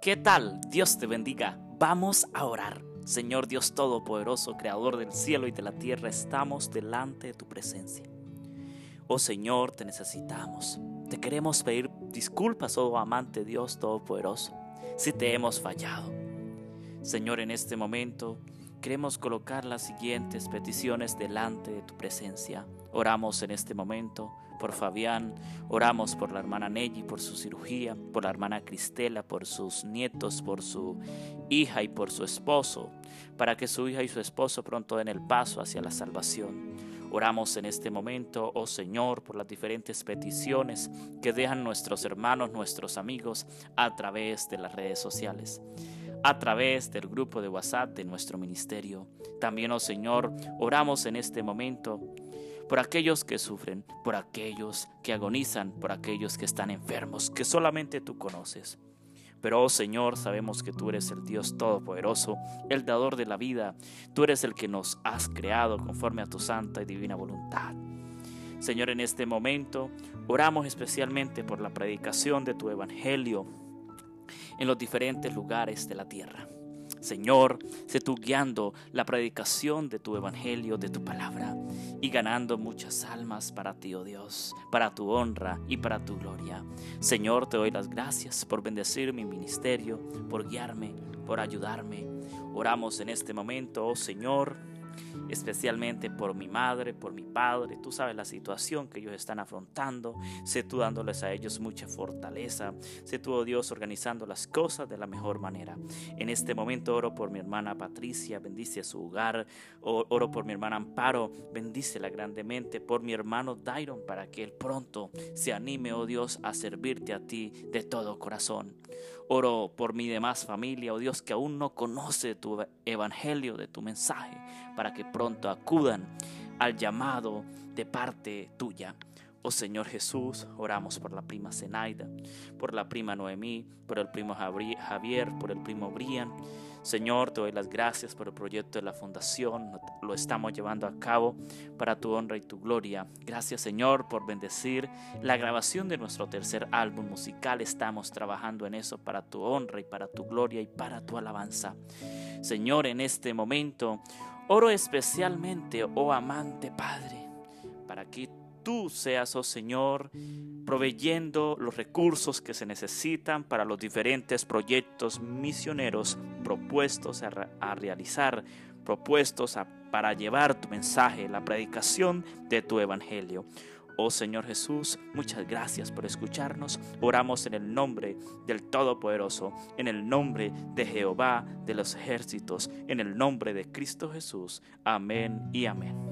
¿Qué tal? Dios te bendiga. Vamos a orar. Señor Dios Todopoderoso, Creador del cielo y de la tierra, estamos delante de tu presencia. Oh Señor, te necesitamos. Te queremos pedir disculpas, oh amante Dios Todopoderoso, si te hemos fallado. Señor, en este momento queremos colocar las siguientes peticiones delante de tu presencia. Oramos en este momento por Fabián, oramos por la hermana Nelly por su cirugía, por la hermana Cristela, por sus nietos, por su hija y por su esposo, para que su hija y su esposo pronto den el paso hacia la salvación. Oramos en este momento, oh Señor, por las diferentes peticiones que dejan nuestros hermanos, nuestros amigos a través de las redes sociales a través del grupo de WhatsApp de nuestro ministerio. También, oh Señor, oramos en este momento por aquellos que sufren, por aquellos que agonizan, por aquellos que están enfermos, que solamente tú conoces. Pero, oh Señor, sabemos que tú eres el Dios Todopoderoso, el dador de la vida. Tú eres el que nos has creado conforme a tu santa y divina voluntad. Señor, en este momento oramos especialmente por la predicación de tu Evangelio en los diferentes lugares de la tierra. Señor, sé tú guiando la predicación de tu evangelio, de tu palabra, y ganando muchas almas para ti, oh Dios, para tu honra y para tu gloria. Señor, te doy las gracias por bendecir mi ministerio, por guiarme, por ayudarme. Oramos en este momento, oh Señor, especialmente por mi madre, por mi padre. Tú sabes la situación que ellos están afrontando. Sé tú dándoles a ellos mucha fortaleza. Sé tú, oh Dios, organizando las cosas de la mejor manera. En este momento oro por mi hermana Patricia, bendice su hogar. Oro por mi hermana Amparo, bendícela grandemente. Por mi hermano Dairon, para que él pronto se anime, oh Dios, a servirte a ti de todo corazón. Oro por mi demás familia, oh Dios, que aún no conoce tu evangelio, de tu mensaje, para que pronto acudan al llamado de parte tuya. Oh Señor Jesús, oramos por la prima Zenaida, por la prima Noemí, por el primo Javier, por el primo Brian. Señor, te doy las gracias por el proyecto de la fundación. Lo estamos llevando a cabo para tu honra y tu gloria. Gracias, Señor, por bendecir la grabación de nuestro tercer álbum musical. Estamos trabajando en eso para tu honra y para tu gloria y para tu alabanza. Señor, en este momento, oro especialmente, oh amante Padre, para que tú seas, oh Señor, proveyendo los recursos que se necesitan para los diferentes proyectos misioneros propuestos a, realizar, propuestos para llevar tu mensaje, la predicación de tu evangelio. Oh Señor Jesús, muchas gracias por escucharnos. Oramos en el nombre del Todopoderoso, en el nombre de Jehová de los ejércitos, en el nombre de Cristo Jesús. Amén y amén.